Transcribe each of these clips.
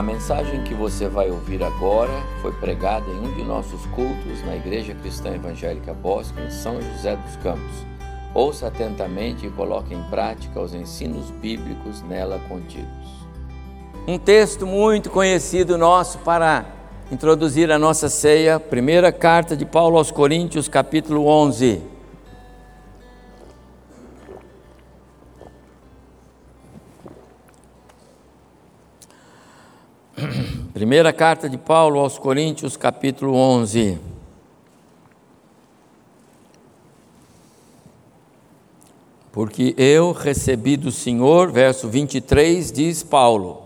A mensagem que você vai ouvir agora foi pregada em um de nossos cultos na Igreja Cristã Evangélica Bosque, em São José dos Campos. Ouça atentamente e coloque em prática os ensinos bíblicos nela contidos. Um texto muito conhecido nosso para introduzir a nossa ceia, primeira carta de Paulo aos Coríntios, capítulo 11. Primeira carta de Paulo aos Coríntios, capítulo 11. Porque eu recebi do Senhor, verso 23, diz Paulo,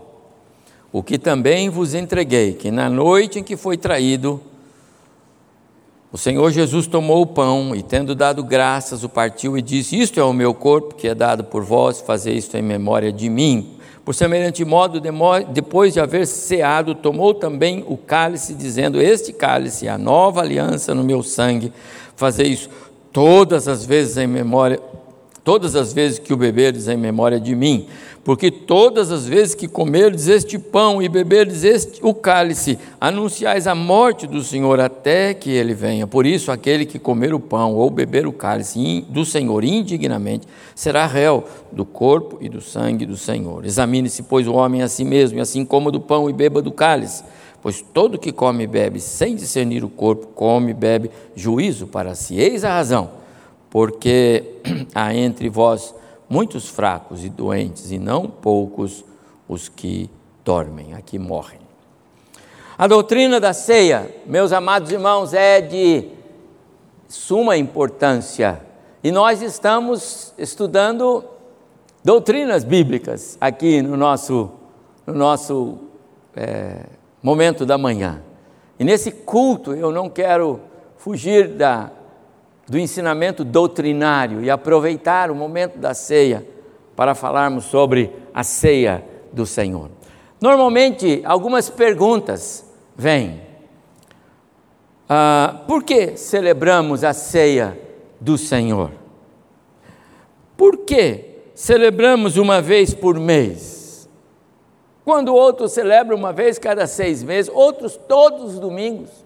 o que também vos entreguei, que na noite em que foi traído, o Senhor Jesus tomou o pão e, tendo dado graças, o partiu e disse: Isto é o meu corpo que é dado por vós, fazer isto em memória de mim. Por semelhante modo, depois de haver ceado, tomou também o cálice, dizendo: Este cálice é a nova aliança no meu sangue. Fazer isso todas as vezes em memória, todas as vezes que o beberdes em memória de mim porque todas as vezes que comerdes este pão e beberdes este, o cálice, anunciais a morte do Senhor até que ele venha. Por isso, aquele que comer o pão ou beber o cálice do Senhor indignamente será réu do corpo e do sangue do Senhor. Examine-se, pois, o homem a si mesmo, e assim coma do pão e beba do cálice. Pois todo que come e bebe sem discernir o corpo, come e bebe juízo para si. Eis a razão, porque há entre vós muitos fracos e doentes, e não poucos os que dormem, aqui morrem. A doutrina da ceia, meus amados irmãos, é de suma importância. E nós estamos estudando doutrinas bíblicas aqui no nosso, no nosso é, momento da manhã. E nesse culto eu não quero fugir da, do ensinamento doutrinário e aproveitar o momento da ceia para falarmos sobre a ceia do Senhor. Normalmente, algumas perguntas vêm. Ah, por que celebramos a ceia do Senhor? Por que celebramos uma vez por mês? Quando outros celebram uma vez cada seis meses, outros todos os domingos.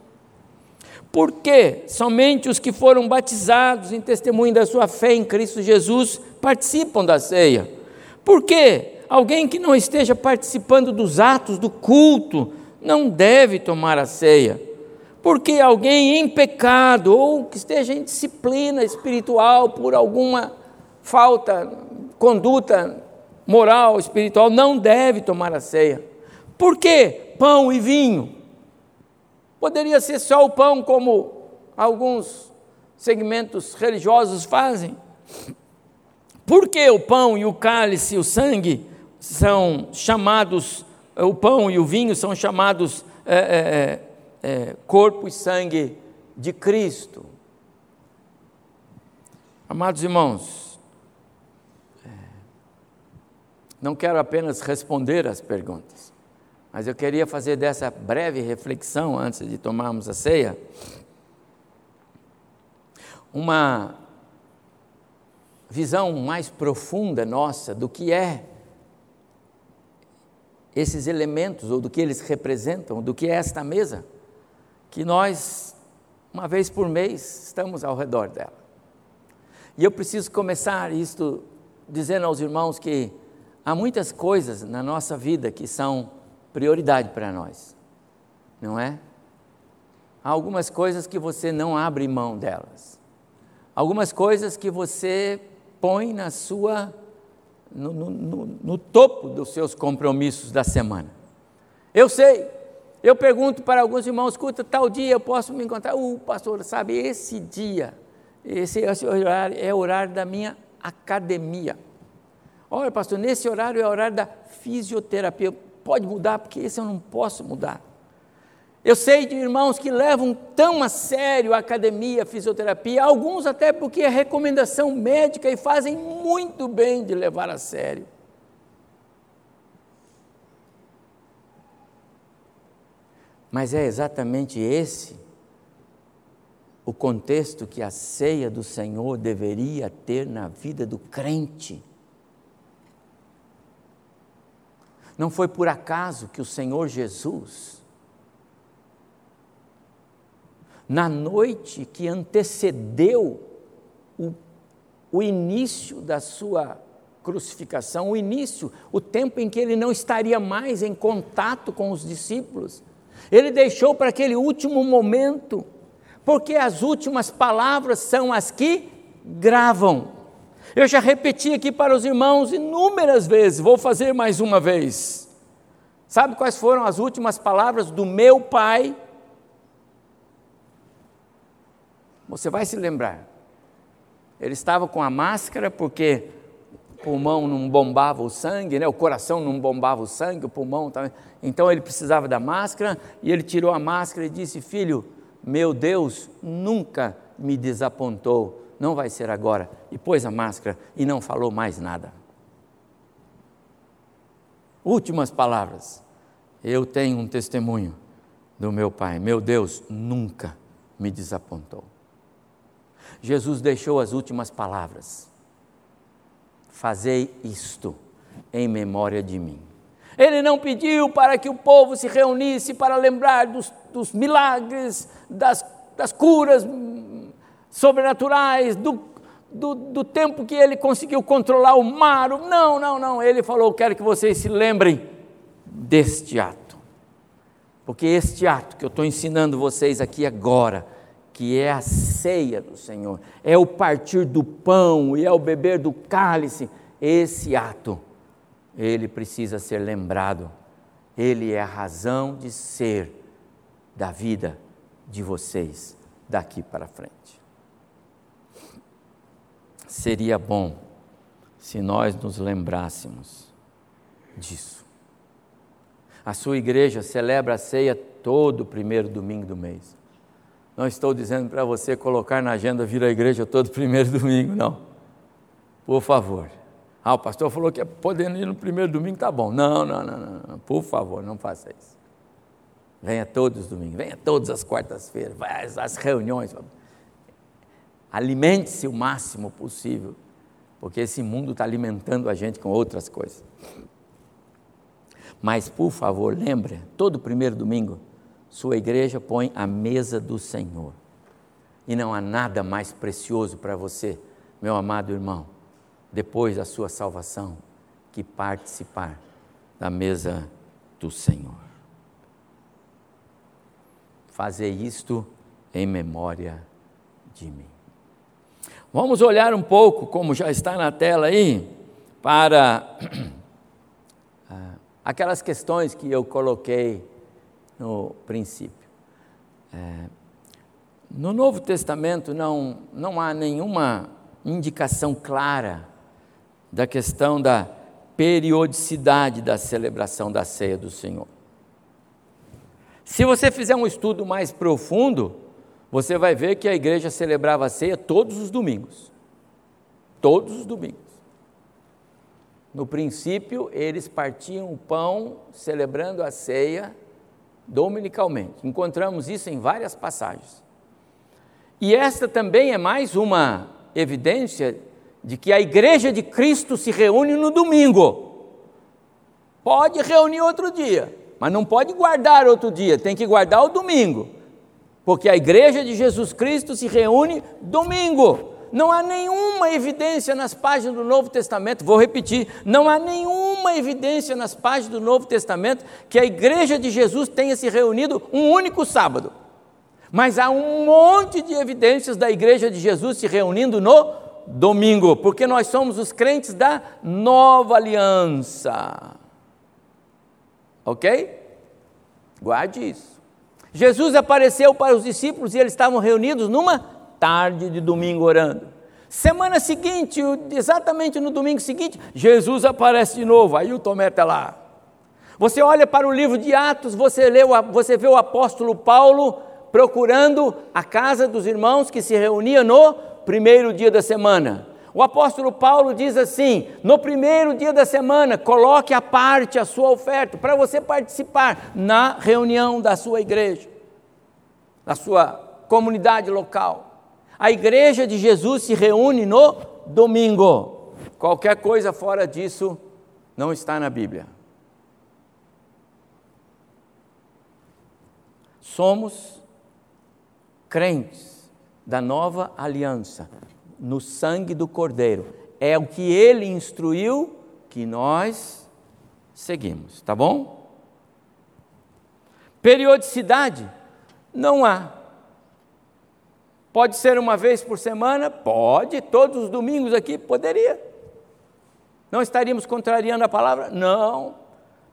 Por que somente os que foram batizados em testemunho da sua fé em Cristo Jesus participam da ceia? Por que alguém que não esteja participando dos atos do culto não deve tomar a ceia? Porque alguém em pecado ou que esteja em disciplina espiritual por alguma falta, conduta moral, espiritual, não deve tomar a ceia. Por que pão e vinho? Poderia ser só o pão, como alguns segmentos religiosos fazem. Por que o pão e o cálice, o sangue, são chamados, o pão e o vinho são chamados é, é, é, corpo e sangue de Cristo? Amados irmãos, é, não quero apenas responder as perguntas. Mas eu queria fazer dessa breve reflexão antes de tomarmos a ceia uma visão mais profunda nossa do que é esses elementos ou do que eles representam, do que é esta mesa que nós uma vez por mês estamos ao redor dela. E eu preciso começar isto dizendo aos irmãos que há muitas coisas na nossa vida que são prioridade para nós, não é? Há algumas coisas que você não abre mão delas, algumas coisas que você põe na sua, no, no, no, topo dos seus compromissos da semana. Eu sei, eu pergunto para alguns irmãos, escuta, tal dia eu posso me encontrar? Uh, pastor, sabe, esse dia, esse, esse horário é o horário da minha academia. Olha, pastor, nesse horário é o horário da fisioterapia pode mudar, porque esse eu não posso mudar. Eu sei de irmãos que levam tão a sério a academia, a fisioterapia, alguns até porque é recomendação médica e fazem muito bem de levar a sério. Mas é exatamente esse o contexto que a ceia do Senhor deveria ter na vida do crente. Não foi por acaso que o Senhor Jesus, na noite que antecedeu o, o início da sua crucificação, o início, o tempo em que ele não estaria mais em contato com os discípulos, ele deixou para aquele último momento, porque as últimas palavras são as que gravam. Eu já repeti aqui para os irmãos inúmeras vezes, vou fazer mais uma vez. Sabe quais foram as últimas palavras do meu pai? Você vai se lembrar. Ele estava com a máscara porque o pulmão não bombava o sangue, né? o coração não bombava o sangue, o pulmão também. Então ele precisava da máscara e ele tirou a máscara e disse: Filho, meu Deus nunca me desapontou não vai ser agora. E pôs a máscara e não falou mais nada. Últimas palavras. Eu tenho um testemunho do meu Pai. Meu Deus nunca me desapontou. Jesus deixou as últimas palavras. Fazei isto em memória de mim. Ele não pediu para que o povo se reunisse para lembrar dos, dos milagres, das, das curas sobrenaturais, do, do, do, tempo que ele conseguiu controlar o mar. Não, não, não. Ele falou: quero que vocês se lembrem deste ato. Porque este ato que eu estou ensinando vocês aqui agora, que é a ceia do Senhor, é o partir do pão e é o beber do cálice, esse ato, ele precisa ser lembrado. Ele é a razão de ser da vida de vocês daqui para frente seria bom se nós nos lembrássemos disso. A sua igreja celebra a ceia todo primeiro domingo do mês. Não estou dizendo para você colocar na agenda vir à igreja todo primeiro domingo, não. Por favor. Ah, o pastor falou que é podendo ir no primeiro domingo, tá bom. Não, não, não, não, não. Por favor, não faça isso. Venha todos os domingos, venha todas as quartas-feiras, vai às reuniões. Alimente-se o máximo possível, porque esse mundo está alimentando a gente com outras coisas. Mas, por favor, lembre, todo primeiro domingo, sua igreja põe a mesa do Senhor. E não há nada mais precioso para você, meu amado irmão, depois da sua salvação, que participar da mesa do Senhor. Fazer isto em memória de mim. Vamos olhar um pouco, como já está na tela aí, para ah, aquelas questões que eu coloquei no princípio. É, no Novo Testamento não, não há nenhuma indicação clara da questão da periodicidade da celebração da ceia do Senhor. Se você fizer um estudo mais profundo, você vai ver que a igreja celebrava a ceia todos os domingos. Todos os domingos. No princípio, eles partiam o pão celebrando a ceia dominicalmente. Encontramos isso em várias passagens. E esta também é mais uma evidência de que a igreja de Cristo se reúne no domingo. Pode reunir outro dia, mas não pode guardar outro dia, tem que guardar o domingo porque a igreja de Jesus Cristo se reúne domingo. Não há nenhuma evidência nas páginas do Novo Testamento, vou repetir, não há nenhuma evidência nas páginas do Novo Testamento que a igreja de Jesus tenha se reunido um único sábado. Mas há um monte de evidências da igreja de Jesus se reunindo no domingo, porque nós somos os crentes da nova aliança. Ok? Guarde isso. Jesus apareceu para os discípulos e eles estavam reunidos numa tarde de domingo orando. Semana seguinte, exatamente no domingo seguinte, Jesus aparece de novo, aí o Tomé está lá. Você olha para o livro de Atos, você, lê, você vê o apóstolo Paulo procurando a casa dos irmãos que se reunia no primeiro dia da semana. O apóstolo Paulo diz assim: no primeiro dia da semana, coloque à parte a sua oferta para você participar na reunião da sua igreja, da sua comunidade local. A igreja de Jesus se reúne no domingo. Qualquer coisa fora disso não está na Bíblia. Somos crentes da nova aliança no sangue do Cordeiro. É o que ele instruiu que nós seguimos, tá bom? Periodicidade? Não há. Pode ser uma vez por semana? Pode. Todos os domingos aqui? Poderia. Não estaríamos contrariando a palavra? Não.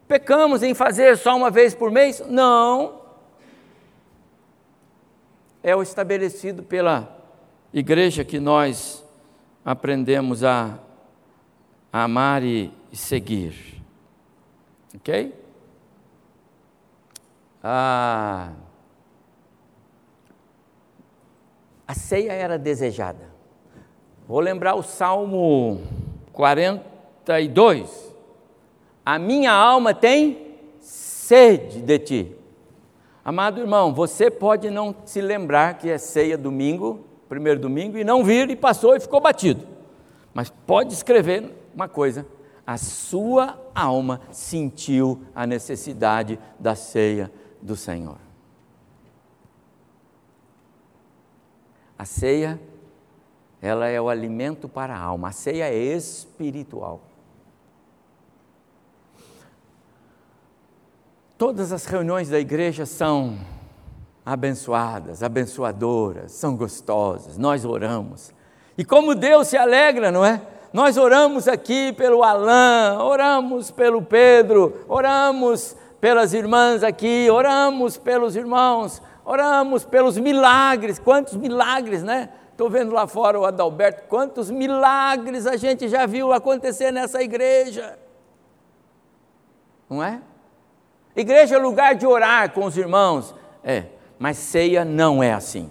Pecamos em fazer só uma vez por mês? Não. É o estabelecido pela igreja que nós aprendemos a, a amar e, e seguir. Ok? Ah, a ceia era desejada. Vou lembrar o Salmo 42. A minha alma tem sede de ti. Amado irmão, você pode não se lembrar que é ceia domingo, primeiro domingo, e não vir e passou e ficou batido. Mas pode escrever uma coisa: a sua alma sentiu a necessidade da ceia do Senhor. A ceia, ela é o alimento para a alma, a ceia é espiritual. Todas as reuniões da igreja são abençoadas, abençoadoras, são gostosas, nós oramos. E como Deus se alegra, não é? Nós oramos aqui pelo Alain, oramos pelo Pedro, oramos pelas irmãs aqui, oramos pelos irmãos, oramos pelos milagres, quantos milagres, né? Estou vendo lá fora o Adalberto, quantos milagres a gente já viu acontecer nessa igreja, não é? Igreja é lugar de orar com os irmãos, é, mas ceia não é assim.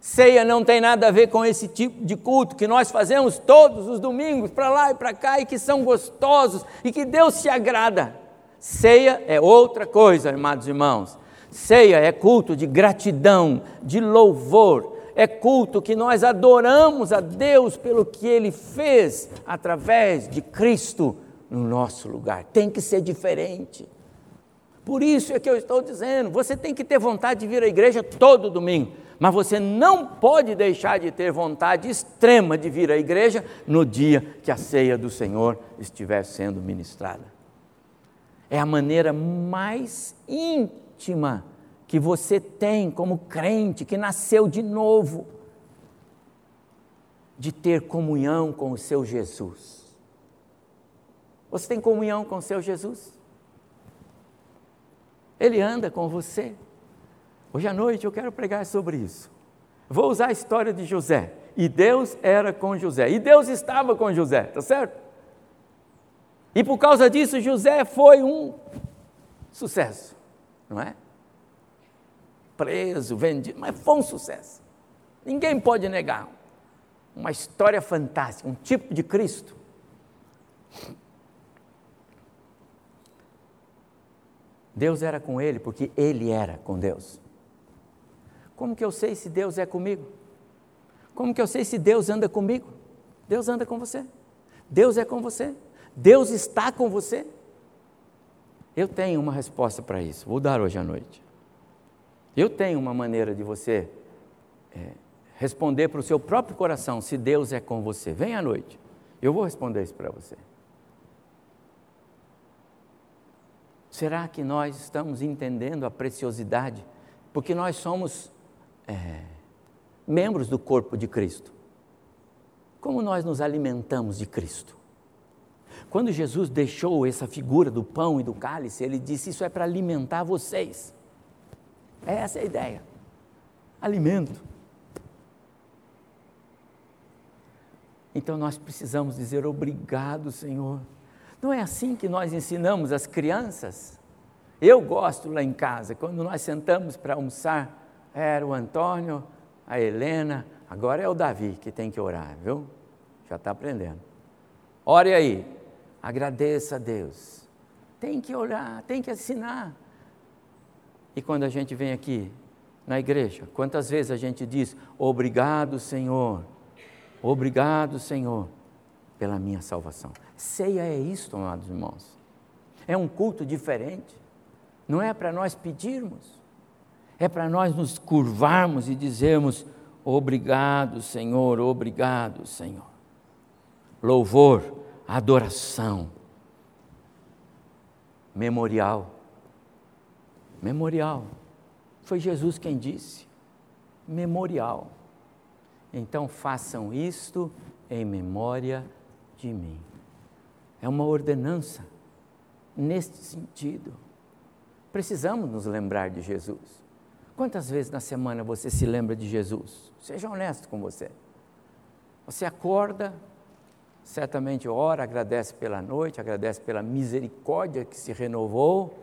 Ceia não tem nada a ver com esse tipo de culto que nós fazemos todos os domingos, para lá e para cá, e que são gostosos e que Deus se agrada. Ceia é outra coisa, amados irmãos. Ceia é culto de gratidão, de louvor, é culto que nós adoramos a Deus pelo que Ele fez através de Cristo no nosso lugar. Tem que ser diferente. Por isso é que eu estou dizendo: você tem que ter vontade de vir à igreja todo domingo, mas você não pode deixar de ter vontade extrema de vir à igreja no dia que a ceia do Senhor estiver sendo ministrada. É a maneira mais íntima que você tem como crente que nasceu de novo de ter comunhão com o seu Jesus. Você tem comunhão com o seu Jesus? Ele anda com você. Hoje à noite eu quero pregar sobre isso. Vou usar a história de José. E Deus era com José. E Deus estava com José, tá certo? E por causa disso, José foi um sucesso, não é? Preso, vendido, mas foi um sucesso. Ninguém pode negar. Uma história fantástica, um tipo de Cristo. Deus era com ele porque ele era com Deus. Como que eu sei se Deus é comigo? Como que eu sei se Deus anda comigo? Deus anda com você. Deus é com você. Deus está com você. Eu tenho uma resposta para isso. Vou dar hoje à noite. Eu tenho uma maneira de você é, responder para o seu próprio coração se Deus é com você. Vem à noite. Eu vou responder isso para você. Será que nós estamos entendendo a preciosidade? Porque nós somos é, membros do corpo de Cristo. Como nós nos alimentamos de Cristo? Quando Jesus deixou essa figura do pão e do cálice, ele disse: Isso é para alimentar vocês. Essa é a ideia. Alimento. Então nós precisamos dizer obrigado, Senhor não é assim que nós ensinamos as crianças? Eu gosto lá em casa, quando nós sentamos para almoçar, era o Antônio, a Helena, agora é o Davi que tem que orar, viu? Já está aprendendo. Ore aí, agradeça a Deus. Tem que orar, tem que ensinar. E quando a gente vem aqui na igreja, quantas vezes a gente diz: Obrigado, Senhor, obrigado, Senhor, pela minha salvação. Ceia é isto, amados irmãos. É um culto diferente. Não é para nós pedirmos, É para nós nos curvarmos e dizermos: Obrigado, Senhor, obrigado, Senhor. Louvor, adoração, memorial. Memorial. Foi Jesus quem disse. Memorial. Então façam isto em memória de mim. É uma ordenança neste sentido. Precisamos nos lembrar de Jesus. Quantas vezes na semana você se lembra de Jesus? Seja honesto com você. Você acorda, certamente ora, agradece pela noite, agradece pela misericórdia que se renovou,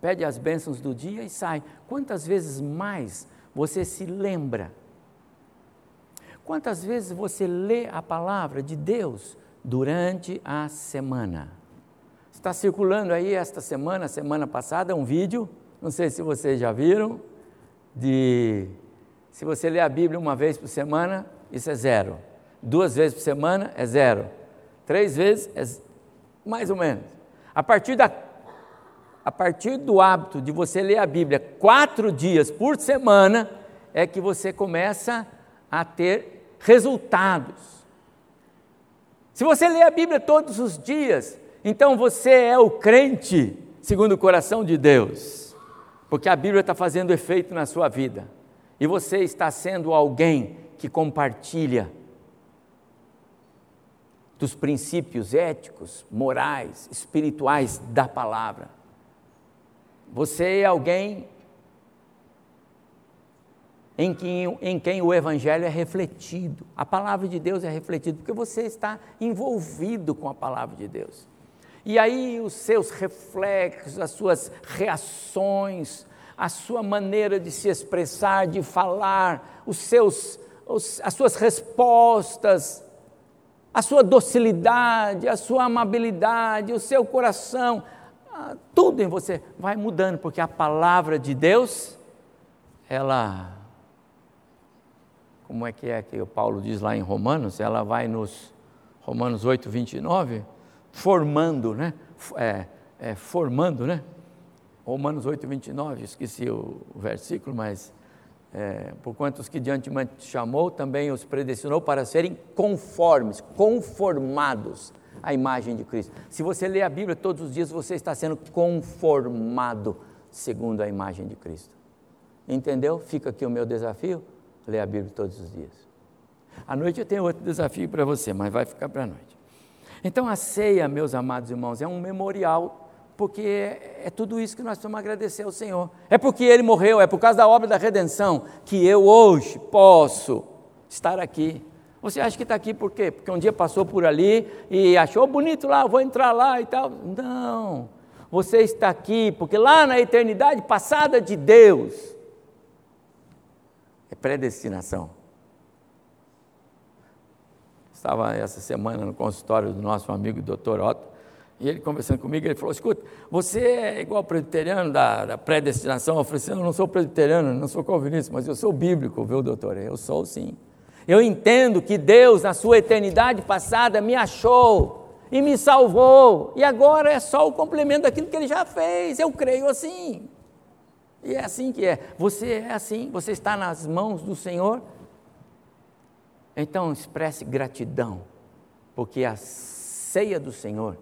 pede as bênçãos do dia e sai. Quantas vezes mais você se lembra? Quantas vezes você lê a palavra de Deus durante a semana? Está circulando aí esta semana, semana passada, um vídeo, não sei se vocês já viram, de se você lê a Bíblia uma vez por semana, isso é zero. Duas vezes por semana é zero. Três vezes é mais ou menos. A partir, da, a partir do hábito de você ler a Bíblia quatro dias por semana, é que você começa a ter resultados. Se você lê a Bíblia todos os dias, então você é o crente segundo o coração de Deus, porque a Bíblia está fazendo efeito na sua vida e você está sendo alguém que compartilha dos princípios éticos, morais, espirituais da palavra. Você é alguém em quem, em quem o Evangelho é refletido, a palavra de Deus é refletida, porque você está envolvido com a palavra de Deus. E aí os seus reflexos, as suas reações, a sua maneira de se expressar, de falar, os seus, os, as suas respostas, a sua docilidade, a sua amabilidade, o seu coração, ah, tudo em você vai mudando, porque a palavra de Deus, ela, como é que é que o Paulo diz lá em Romanos, ela vai nos, Romanos 8, 29, formando, né? É, é, formando, né? Romanos 8, 29, esqueci o, versículo, mas é, por quanto os que de antemão chamou, também os predestinou para serem conformes, conformados à imagem de Cristo. Se você lê a Bíblia todos os dias, você está sendo conformado segundo a imagem de Cristo. Entendeu? Fica aqui o meu desafio, ler a Bíblia todos os dias. À noite eu tenho outro desafio para você, mas vai ficar para a noite. Então a ceia, meus amados irmãos, é um memorial, porque é, é tudo isso que nós precisamos agradecer ao Senhor. É porque Ele morreu, é por causa da obra da redenção que eu hoje posso estar aqui. Você acha que está aqui por quê? Porque um dia passou por ali e achou bonito lá, vou entrar lá e tal. Não. Você está aqui porque lá na eternidade passada de Deus é predestinação. Estava essa semana no consultório do nosso amigo Dr. Otto, e ele conversando comigo, ele falou: escuta, você é igual presbiteriano da, da predestinação? Eu falei assim: eu não sou presbiteriano, não sou calvinista, mas eu sou bíblico, viu, doutor? Eu sou sim. Eu entendo que Deus, na sua eternidade passada, me achou e me salvou, e agora é só o complemento daquilo que ele já fez. Eu creio assim. E é assim que é. Você é assim, você está nas mãos do Senhor então expresse gratidão, porque a ceia do Senhor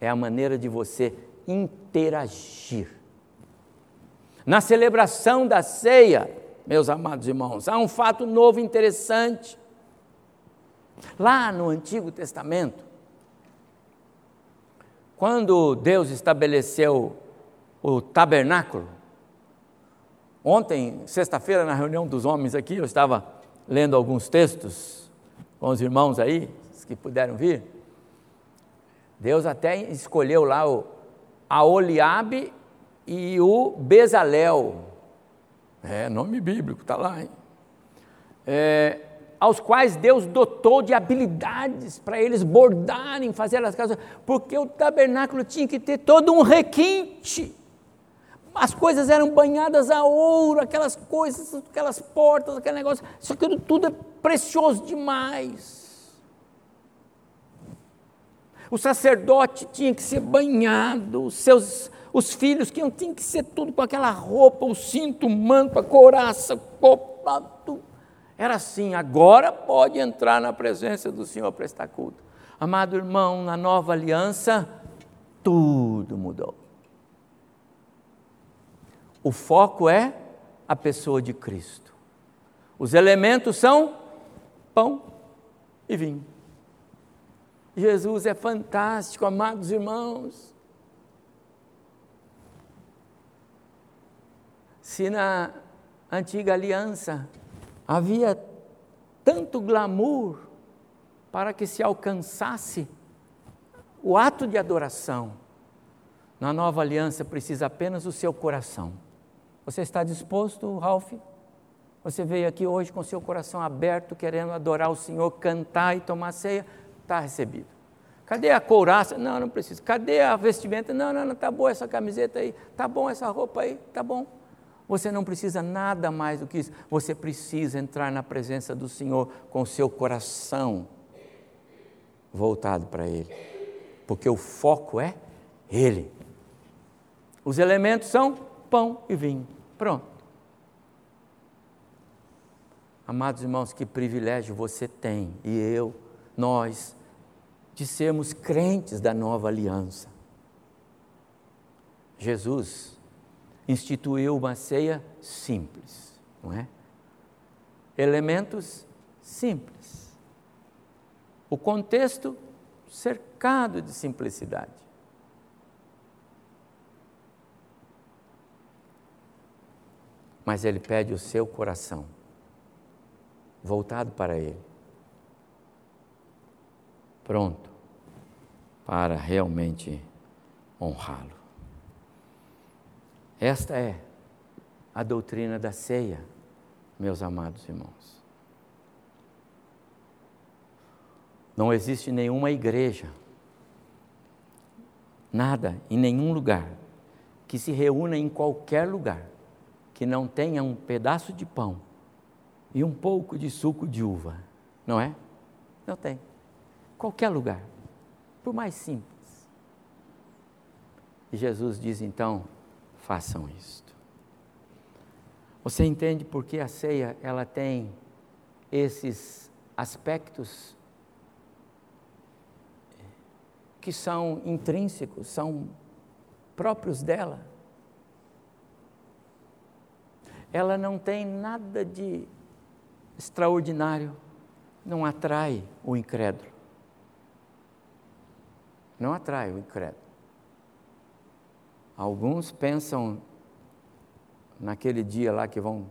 é a maneira de você interagir. Na celebração da ceia, meus amados irmãos, há um fato novo interessante. Lá no Antigo Testamento, quando Deus estabeleceu o tabernáculo, ontem, sexta-feira, na reunião dos homens aqui, eu estava lendo alguns textos com os irmãos aí, que puderam vir, Deus até escolheu lá o Aoliabe e o Bezalel. É nome bíblico, está lá. Hein? É, aos quais Deus dotou de habilidades para eles bordarem, fazer as casas, porque o tabernáculo tinha que ter todo um requinte as coisas eram banhadas a ouro, aquelas coisas, aquelas portas, aquele negócio, isso aquilo tudo é precioso demais. O sacerdote tinha que ser banhado, os seus, Os filhos que tinham que ser tudo com aquela roupa, o cinto, o manto, a couraça, copa, tudo. Era assim, agora pode entrar na presença do Senhor prestar culto. Amado irmão, na nova aliança, tudo mudou. O foco é a pessoa de Cristo. Os elementos são pão e vinho. Jesus é fantástico, amados irmãos. Se na antiga aliança havia tanto glamour para que se alcançasse o ato de adoração, na nova aliança precisa apenas o seu coração. Você está disposto, Ralph? Você veio aqui hoje com seu coração aberto, querendo adorar o Senhor, cantar e tomar ceia? Está recebido. Cadê a couraça? Não, não precisa. Cadê a vestimenta? Não, não, não, está boa essa camiseta aí. Está bom essa roupa aí? Está bom. Você não precisa nada mais do que isso. Você precisa entrar na presença do Senhor com seu coração voltado para Ele. Porque o foco é Ele. Os elementos são pão e vinho. Pronto. Amados irmãos, que privilégio você tem e eu, nós, de sermos crentes da nova aliança. Jesus instituiu uma ceia simples, não é? Elementos simples. O contexto cercado de simplicidade. Mas Ele pede o seu coração, voltado para Ele, pronto para realmente honrá-lo. Esta é a doutrina da ceia, meus amados irmãos. Não existe nenhuma igreja, nada, em nenhum lugar, que se reúna em qualquer lugar que não tenha um pedaço de pão e um pouco de suco de uva, não é? Não tem. Qualquer lugar, por mais simples. E Jesus diz então: façam isto. Você entende por que a ceia ela tem esses aspectos que são intrínsecos, são próprios dela? Ela não tem nada de extraordinário, não atrai o incrédulo. Não atrai o incrédulo. Alguns pensam naquele dia lá que vão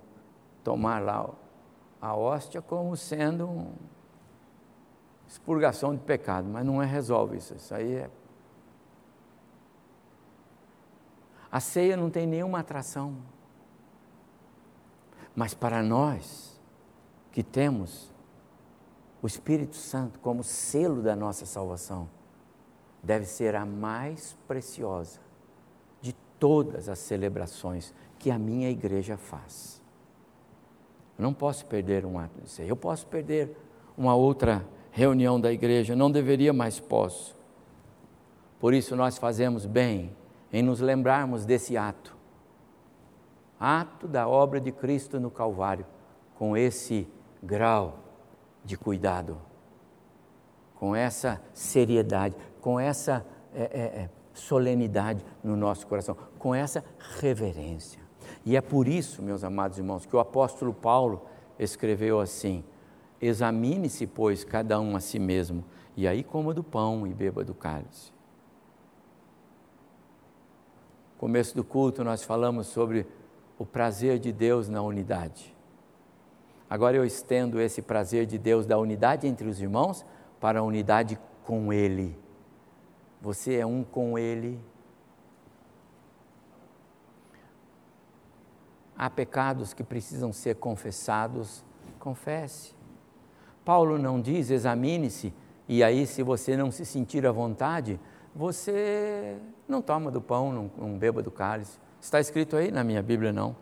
tomar lá a hóstia como sendo uma expurgação de pecado, mas não é resolve isso. Isso aí é. A ceia não tem nenhuma atração. Mas para nós que temos o Espírito Santo como selo da nossa salvação, deve ser a mais preciosa de todas as celebrações que a minha igreja faz. Eu não posso perder um ato de ser. Eu posso perder uma outra reunião da igreja, não deveria, mas posso. Por isso nós fazemos bem em nos lembrarmos desse ato ato da obra de Cristo no Calvário, com esse grau de cuidado, com essa seriedade, com essa é, é, é, solenidade no nosso coração, com essa reverência. E é por isso, meus amados irmãos, que o apóstolo Paulo escreveu assim: Examine-se, pois, cada um a si mesmo, e aí coma do pão e beba do cálice. No começo do culto, nós falamos sobre o prazer de Deus na unidade. Agora eu estendo esse prazer de Deus da unidade entre os irmãos para a unidade com Ele. Você é um com Ele. Há pecados que precisam ser confessados, confesse. Paulo não diz examine-se, e aí, se você não se sentir à vontade, você não toma do pão, não, não beba do cálice. Está escrito aí? Na minha Bíblia não.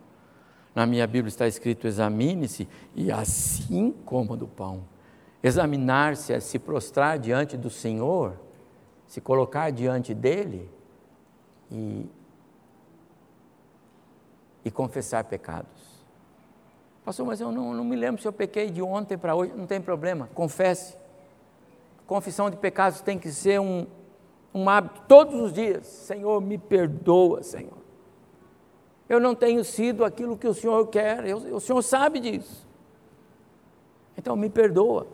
Na minha Bíblia está escrito: examine-se e assim coma do pão. Examinar-se é se prostrar diante do Senhor, se colocar diante dele e e confessar pecados. Pastor, mas eu não, não me lembro se eu pequei de ontem para hoje, não tem problema, confesse. Confissão de pecados tem que ser um, um hábito todos os dias. Senhor, me perdoa, Senhor. Eu não tenho sido aquilo que o Senhor quer, eu, o Senhor sabe disso. Então me perdoa.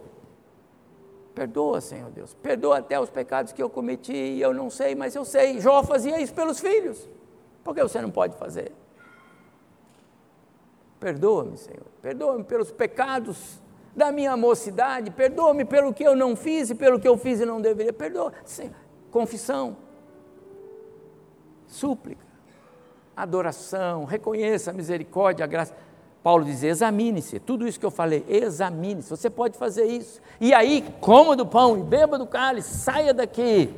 Perdoa, Senhor Deus. Perdoa até os pecados que eu cometi e eu não sei, mas eu sei. Jó fazia isso pelos filhos. Por que você não pode fazer? Perdoa-me, Senhor. Perdoa-me pelos pecados da minha mocidade. Perdoa-me pelo que eu não fiz e pelo que eu fiz e não deveria. Perdoa. Senhor. Confissão. Súplica adoração, reconheça a misericórdia, a graça. Paulo diz: examine-se, tudo isso que eu falei, examine-se, você pode fazer isso. E aí, coma do pão e beba do cálice, saia daqui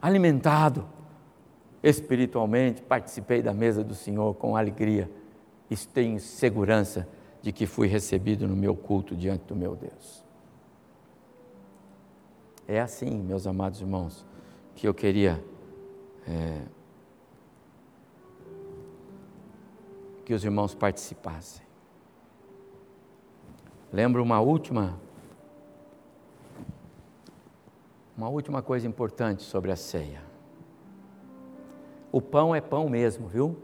alimentado espiritualmente. Participei da mesa do Senhor com alegria e tenho segurança de que fui recebido no meu culto diante do meu Deus. É assim, meus amados irmãos, que eu queria. É, que os irmãos participassem. Lembro uma última uma última coisa importante sobre a ceia. O pão é pão mesmo, viu?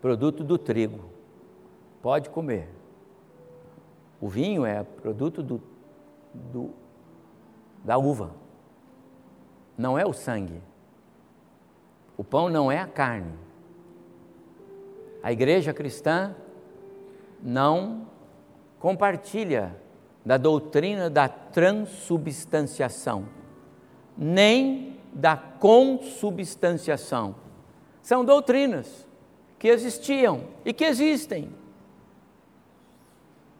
Produto do trigo. Pode comer. O vinho é produto do, do, da uva. Não é o sangue. O pão não é a carne. A igreja cristã não compartilha da doutrina da transubstanciação, nem da consubstanciação. São doutrinas que existiam e que existem.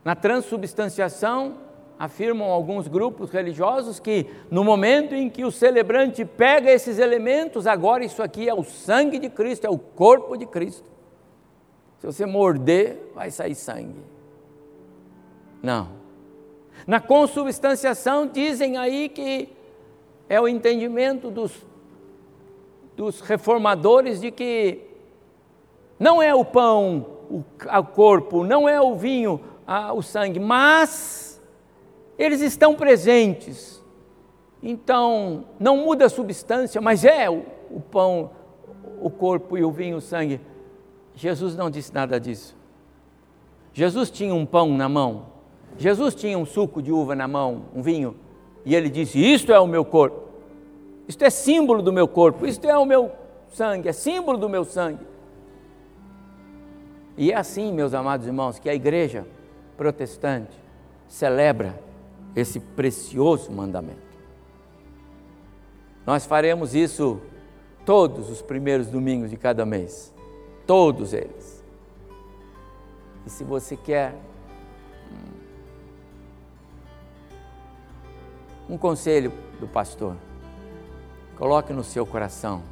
Na transubstanciação, afirmam alguns grupos religiosos que no momento em que o celebrante pega esses elementos, agora isso aqui é o sangue de Cristo, é o corpo de Cristo. Se você morder, vai sair sangue. Não. Na consubstanciação, dizem aí que é o entendimento dos, dos reformadores de que não é o pão, o, o corpo, não é o vinho, a, o sangue, mas eles estão presentes. Então, não muda a substância, mas é o, o pão, o corpo e o vinho, o sangue. Jesus não disse nada disso. Jesus tinha um pão na mão, Jesus tinha um suco de uva na mão, um vinho, e ele disse: Isto é o meu corpo, isto é símbolo do meu corpo, isto é o meu sangue, é símbolo do meu sangue. E é assim, meus amados irmãos, que a igreja protestante celebra esse precioso mandamento. Nós faremos isso todos os primeiros domingos de cada mês todos eles. E se você quer um conselho do pastor, coloque no seu coração: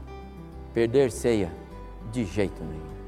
perder ceia de jeito nenhum.